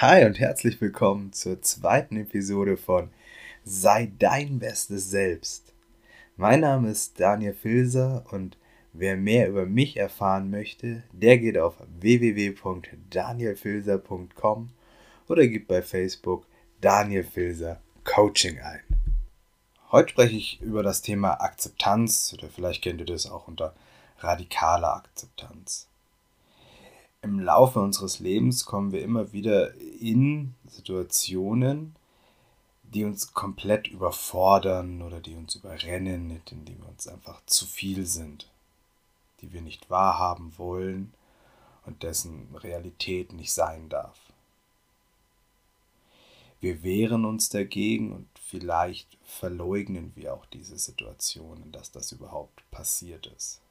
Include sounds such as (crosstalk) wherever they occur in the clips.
Hi und herzlich willkommen zur zweiten Episode von Sei dein bestes Selbst. Mein Name ist Daniel Filser und wer mehr über mich erfahren möchte, der geht auf www.danielfilser.com oder gibt bei Facebook Daniel Filser Coaching ein. Heute spreche ich über das Thema Akzeptanz oder vielleicht kennt ihr das auch unter radikaler Akzeptanz im Laufe unseres Lebens kommen wir immer wieder in Situationen, die uns komplett überfordern oder die uns überrennen, in denen wir uns einfach zu viel sind, die wir nicht wahrhaben wollen und dessen Realität nicht sein darf. Wir wehren uns dagegen und vielleicht verleugnen wir auch diese Situationen, dass das überhaupt passiert ist.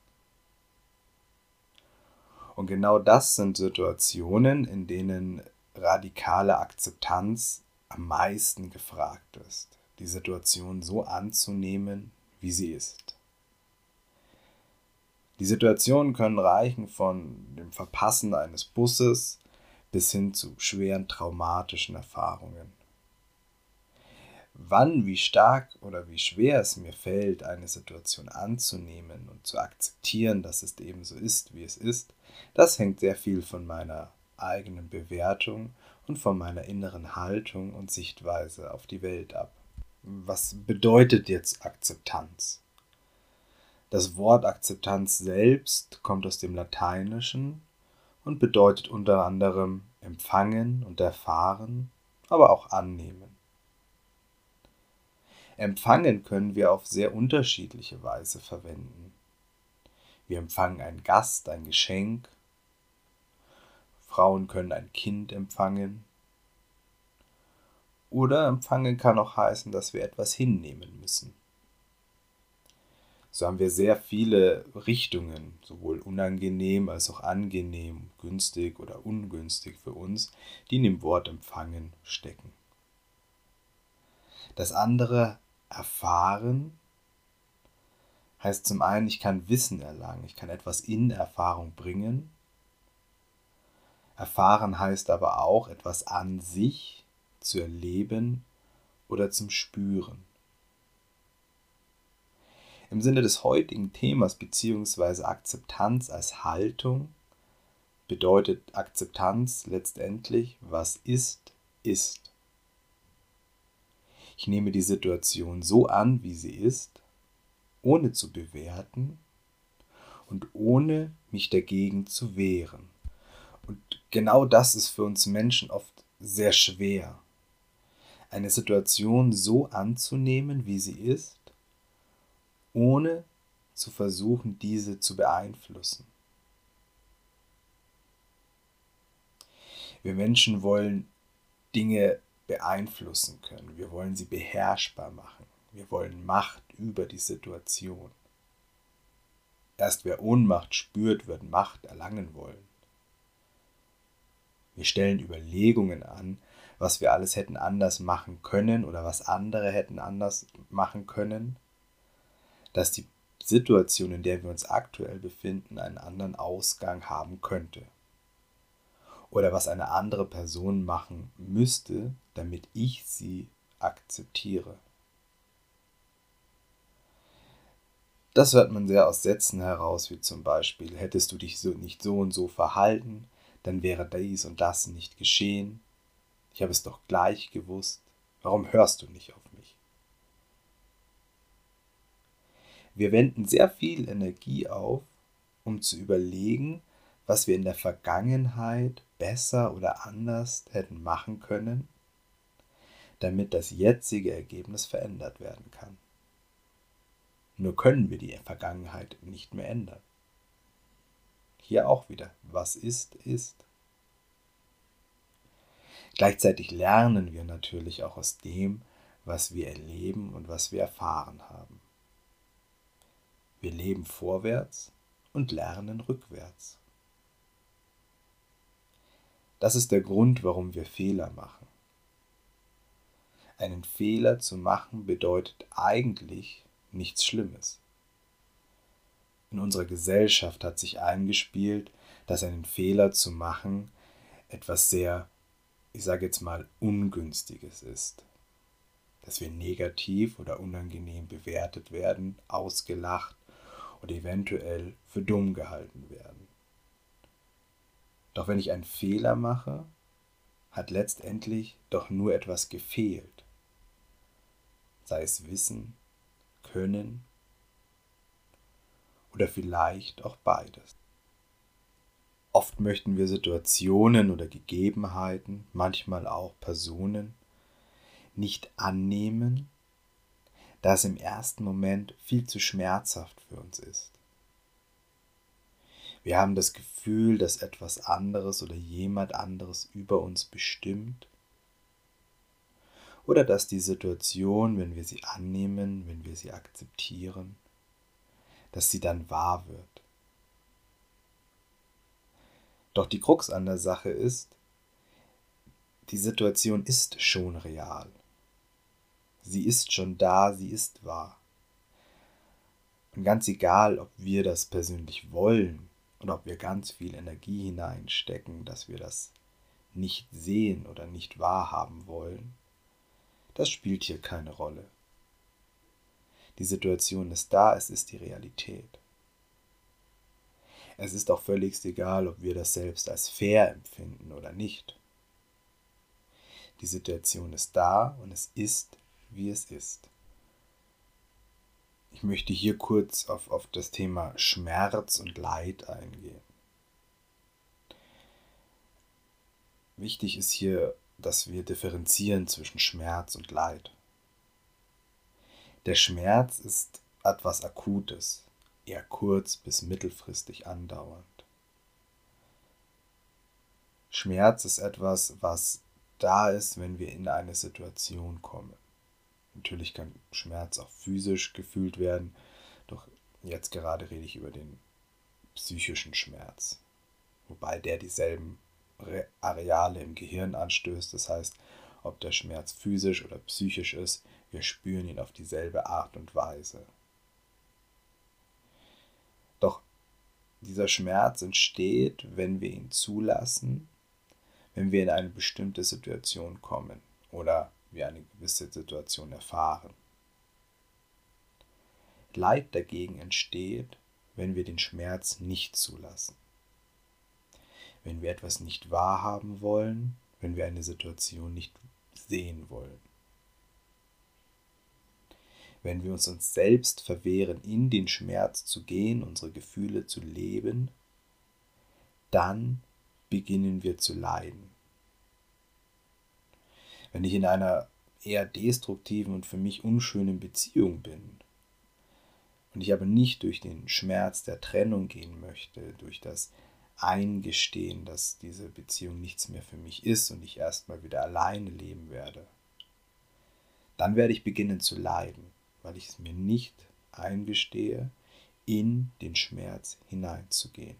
Und genau das sind Situationen, in denen radikale Akzeptanz am meisten gefragt ist. Die Situation so anzunehmen, wie sie ist. Die Situationen können reichen von dem Verpassen eines Busses bis hin zu schweren traumatischen Erfahrungen wann, wie stark oder wie schwer es mir fällt, eine Situation anzunehmen und zu akzeptieren, dass es eben so ist, wie es ist, das hängt sehr viel von meiner eigenen Bewertung und von meiner inneren Haltung und Sichtweise auf die Welt ab. Was bedeutet jetzt Akzeptanz? Das Wort Akzeptanz selbst kommt aus dem Lateinischen und bedeutet unter anderem empfangen und erfahren, aber auch annehmen. Empfangen können wir auf sehr unterschiedliche Weise verwenden. Wir empfangen einen Gast, ein Geschenk. Frauen können ein Kind empfangen. Oder empfangen kann auch heißen, dass wir etwas hinnehmen müssen. So haben wir sehr viele Richtungen, sowohl unangenehm als auch angenehm, günstig oder ungünstig für uns, die in dem Wort empfangen stecken. Das andere erfahren heißt zum einen, ich kann Wissen erlangen, ich kann etwas in Erfahrung bringen. Erfahren heißt aber auch, etwas an sich zu erleben oder zum Spüren. Im Sinne des heutigen Themas bzw. Akzeptanz als Haltung bedeutet Akzeptanz letztendlich, was ist, ist. Ich nehme die Situation so an, wie sie ist, ohne zu bewerten und ohne mich dagegen zu wehren. Und genau das ist für uns Menschen oft sehr schwer. Eine Situation so anzunehmen, wie sie ist, ohne zu versuchen, diese zu beeinflussen. Wir Menschen wollen Dinge beeinflussen können. Wir wollen sie beherrschbar machen. Wir wollen Macht über die Situation. Erst wer Ohnmacht spürt, wird Macht erlangen wollen. Wir stellen Überlegungen an, was wir alles hätten anders machen können oder was andere hätten anders machen können, dass die Situation, in der wir uns aktuell befinden, einen anderen Ausgang haben könnte oder was eine andere Person machen müsste, damit ich sie akzeptiere. Das hört man sehr aus Sätzen heraus, wie zum Beispiel, hättest du dich so, nicht so und so verhalten, dann wäre dies und das nicht geschehen. Ich habe es doch gleich gewusst. Warum hörst du nicht auf mich? Wir wenden sehr viel Energie auf, um zu überlegen, was wir in der Vergangenheit besser oder anders hätten machen können, damit das jetzige Ergebnis verändert werden kann. Nur können wir die Vergangenheit nicht mehr ändern. Hier auch wieder, was ist, ist. Gleichzeitig lernen wir natürlich auch aus dem, was wir erleben und was wir erfahren haben. Wir leben vorwärts und lernen rückwärts. Das ist der Grund, warum wir Fehler machen. Einen Fehler zu machen bedeutet eigentlich nichts Schlimmes. In unserer Gesellschaft hat sich eingespielt, dass einen Fehler zu machen etwas sehr ich sage jetzt mal, Ungünstiges ist. Dass wir negativ oder unangenehm bewertet werden, ausgelacht oder eventuell für dumm gehalten werden. Doch wenn ich einen Fehler mache, hat letztendlich doch nur etwas gefehlt. Sei es Wissen, Können oder vielleicht auch beides. Oft möchten wir Situationen oder Gegebenheiten, manchmal auch Personen, nicht annehmen, da es im ersten Moment viel zu schmerzhaft für uns ist. Wir haben das Gefühl, dass etwas anderes oder jemand anderes über uns bestimmt oder dass die Situation, wenn wir sie annehmen, wenn wir sie akzeptieren, dass sie dann wahr wird. Doch die Krux an der Sache ist, die Situation ist schon real. Sie ist schon da, sie ist wahr. Und ganz egal, ob wir das persönlich wollen oder ob wir ganz viel Energie hineinstecken, dass wir das nicht sehen oder nicht wahrhaben wollen, das spielt hier keine Rolle. Die Situation ist da, es ist die Realität. Es ist auch völlig egal, ob wir das selbst als fair empfinden oder nicht. Die Situation ist da und es ist, wie es ist. Ich möchte hier kurz auf, auf das Thema Schmerz und Leid eingehen. Wichtig ist hier, dass wir differenzieren zwischen Schmerz und Leid. Der Schmerz ist etwas Akutes eher kurz bis mittelfristig andauernd. Schmerz ist etwas, was da ist, wenn wir in eine Situation kommen. Natürlich kann Schmerz auch physisch gefühlt werden, doch jetzt gerade rede ich über den psychischen Schmerz, wobei der dieselben Areale im Gehirn anstößt. Das heißt, ob der Schmerz physisch oder psychisch ist, wir spüren ihn auf dieselbe Art und Weise. Dieser Schmerz entsteht, wenn wir ihn zulassen, wenn wir in eine bestimmte Situation kommen oder wir eine gewisse Situation erfahren. Leid dagegen entsteht, wenn wir den Schmerz nicht zulassen. Wenn wir etwas nicht wahrhaben wollen, wenn wir eine Situation nicht sehen wollen wenn wir uns uns selbst verwehren, in den Schmerz zu gehen, unsere Gefühle zu leben, dann beginnen wir zu leiden. Wenn ich in einer eher destruktiven und für mich unschönen Beziehung bin und ich aber nicht durch den Schmerz der Trennung gehen möchte, durch das Eingestehen, dass diese Beziehung nichts mehr für mich ist und ich erstmal wieder alleine leben werde, dann werde ich beginnen zu leiden weil ich es mir nicht eingestehe, in den Schmerz hineinzugehen.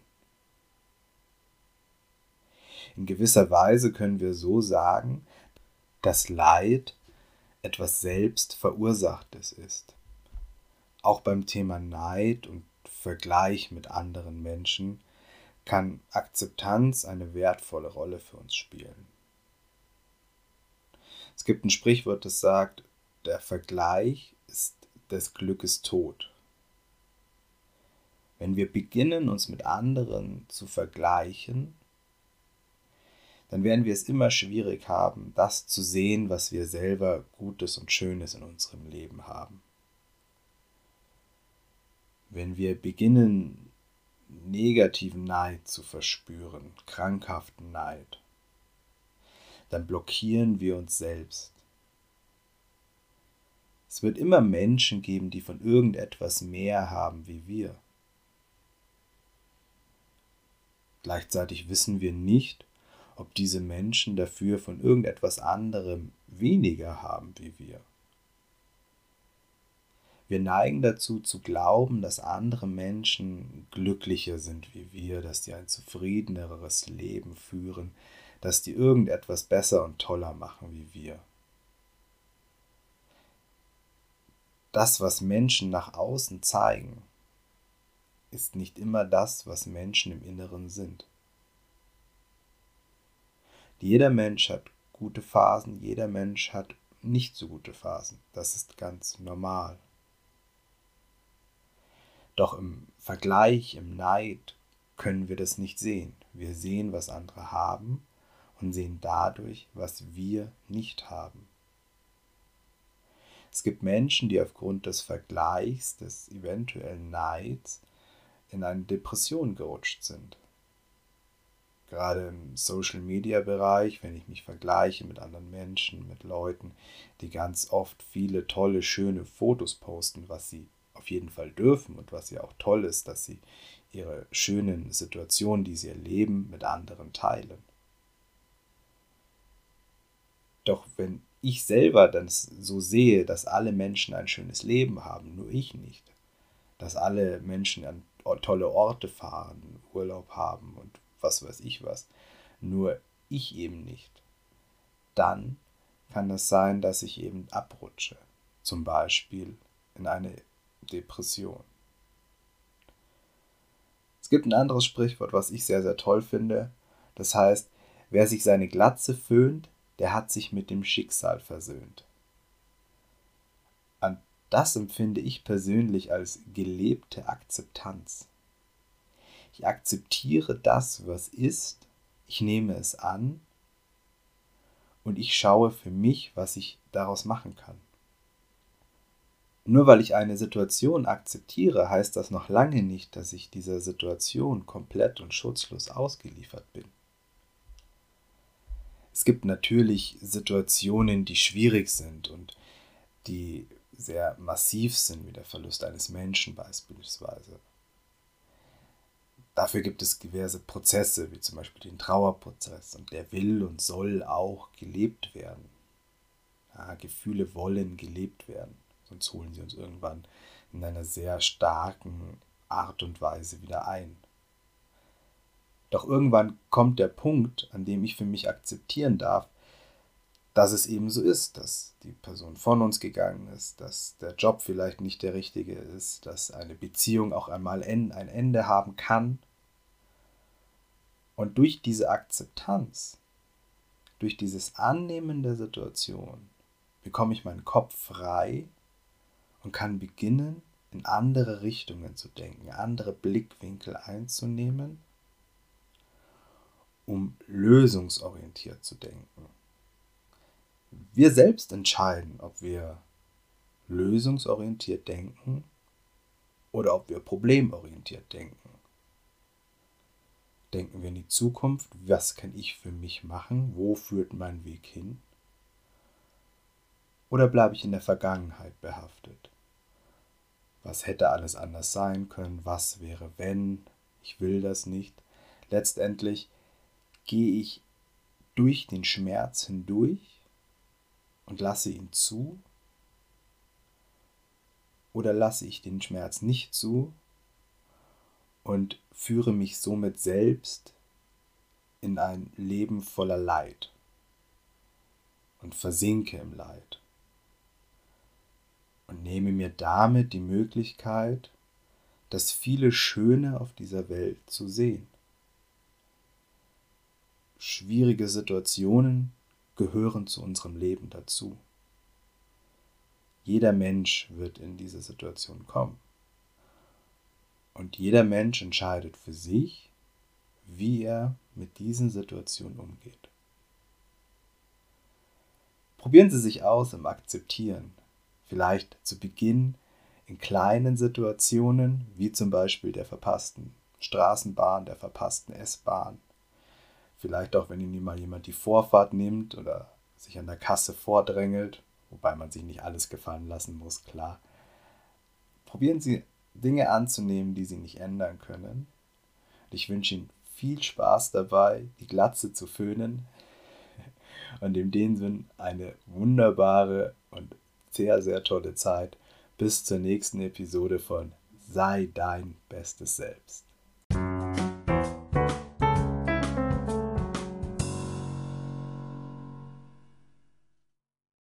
In gewisser Weise können wir so sagen, dass Leid etwas selbst Verursachtes ist. Auch beim Thema Neid und Vergleich mit anderen Menschen kann Akzeptanz eine wertvolle Rolle für uns spielen. Es gibt ein Sprichwort, das sagt, der Vergleich ist des Glückes Tod. Wenn wir beginnen, uns mit anderen zu vergleichen, dann werden wir es immer schwierig haben, das zu sehen, was wir selber Gutes und Schönes in unserem Leben haben. Wenn wir beginnen, negativen Neid zu verspüren, krankhaften Neid, dann blockieren wir uns selbst. Es wird immer Menschen geben, die von irgendetwas mehr haben wie wir. Gleichzeitig wissen wir nicht, ob diese Menschen dafür von irgendetwas anderem weniger haben wie wir. Wir neigen dazu zu glauben, dass andere Menschen glücklicher sind wie wir, dass sie ein zufriedeneres Leben führen, dass die irgendetwas besser und toller machen wie wir. das, was Menschen nach außen zeigen, ist nicht immer das, was Menschen im Inneren sind. Jeder Mensch hat gute Phasen, jeder Mensch hat nicht so gute Phasen. Das ist ganz normal. Doch im Vergleich, im Neid können wir das nicht sehen. Wir sehen, was andere haben und sehen dadurch, was wir nicht haben. Es gibt Menschen, die aufgrund des Vergleichs, des eventuellen Neids in eine Depression gerutscht sind. Gerade im Social-Media-Bereich, wenn ich mich vergleiche mit anderen Menschen, mit Leuten, die ganz oft viele tolle, schöne Fotos posten, was sie auf jeden Fall dürfen und was ja auch toll ist, dass sie ihre schönen Situationen, die sie erleben, mit anderen teilen. Doch wenn ich selber dann so sehe, dass alle Menschen ein schönes Leben haben, nur ich nicht, dass alle Menschen an tolle Orte fahren, Urlaub haben und was weiß ich was, nur ich eben nicht, dann kann es sein, dass ich eben abrutsche, zum Beispiel in eine Depression. Es gibt ein anderes Sprichwort, was ich sehr, sehr toll finde. Das heißt, wer sich seine Glatze föhnt, der hat sich mit dem Schicksal versöhnt. Und das empfinde ich persönlich als gelebte Akzeptanz. Ich akzeptiere das, was ist, ich nehme es an und ich schaue für mich, was ich daraus machen kann. Nur weil ich eine Situation akzeptiere, heißt das noch lange nicht, dass ich dieser Situation komplett und schutzlos ausgeliefert bin. Es gibt natürlich Situationen, die schwierig sind und die sehr massiv sind, wie der Verlust eines Menschen beispielsweise. Dafür gibt es diverse Prozesse, wie zum Beispiel den Trauerprozess, und der will und soll auch gelebt werden. Ja, Gefühle wollen gelebt werden sonst holen sie uns irgendwann in einer sehr starken Art und Weise wieder ein. Doch irgendwann kommt der Punkt, an dem ich für mich akzeptieren darf, dass es eben so ist, dass die Person von uns gegangen ist, dass der Job vielleicht nicht der richtige ist, dass eine Beziehung auch einmal ein Ende haben kann. Und durch diese Akzeptanz, durch dieses Annehmen der Situation, bekomme ich meinen Kopf frei und kann beginnen, in andere Richtungen zu denken, andere Blickwinkel einzunehmen, um lösungsorientiert zu denken. Wir selbst entscheiden, ob wir lösungsorientiert denken oder ob wir problemorientiert denken. Denken wir in die Zukunft, was kann ich für mich machen, wo führt mein Weg hin? Oder bleibe ich in der Vergangenheit behaftet? was hätte alles anders sein können, was wäre wenn, ich will das nicht. Letztendlich gehe ich durch den Schmerz hindurch und lasse ihn zu oder lasse ich den Schmerz nicht zu und führe mich somit selbst in ein Leben voller Leid und versinke im Leid und nehme mir damit die Möglichkeit, das viele Schöne auf dieser Welt zu sehen. Schwierige Situationen gehören zu unserem Leben dazu. Jeder Mensch wird in diese Situation kommen. Und jeder Mensch entscheidet für sich, wie er mit diesen Situationen umgeht. Probieren Sie sich aus im Akzeptieren, Vielleicht zu Beginn in kleinen Situationen, wie zum Beispiel der verpassten Straßenbahn, der verpassten S-Bahn. Vielleicht auch, wenn Ihnen mal jemand die Vorfahrt nimmt oder sich an der Kasse vordrängelt, wobei man sich nicht alles gefallen lassen muss, klar. Probieren Sie Dinge anzunehmen, die Sie nicht ändern können. ich wünsche Ihnen viel Spaß dabei, die Glatze zu föhnen (laughs) und in dem Sinn eine wunderbare und sehr, sehr tolle Zeit. Bis zur nächsten Episode von Sei dein bestes Selbst.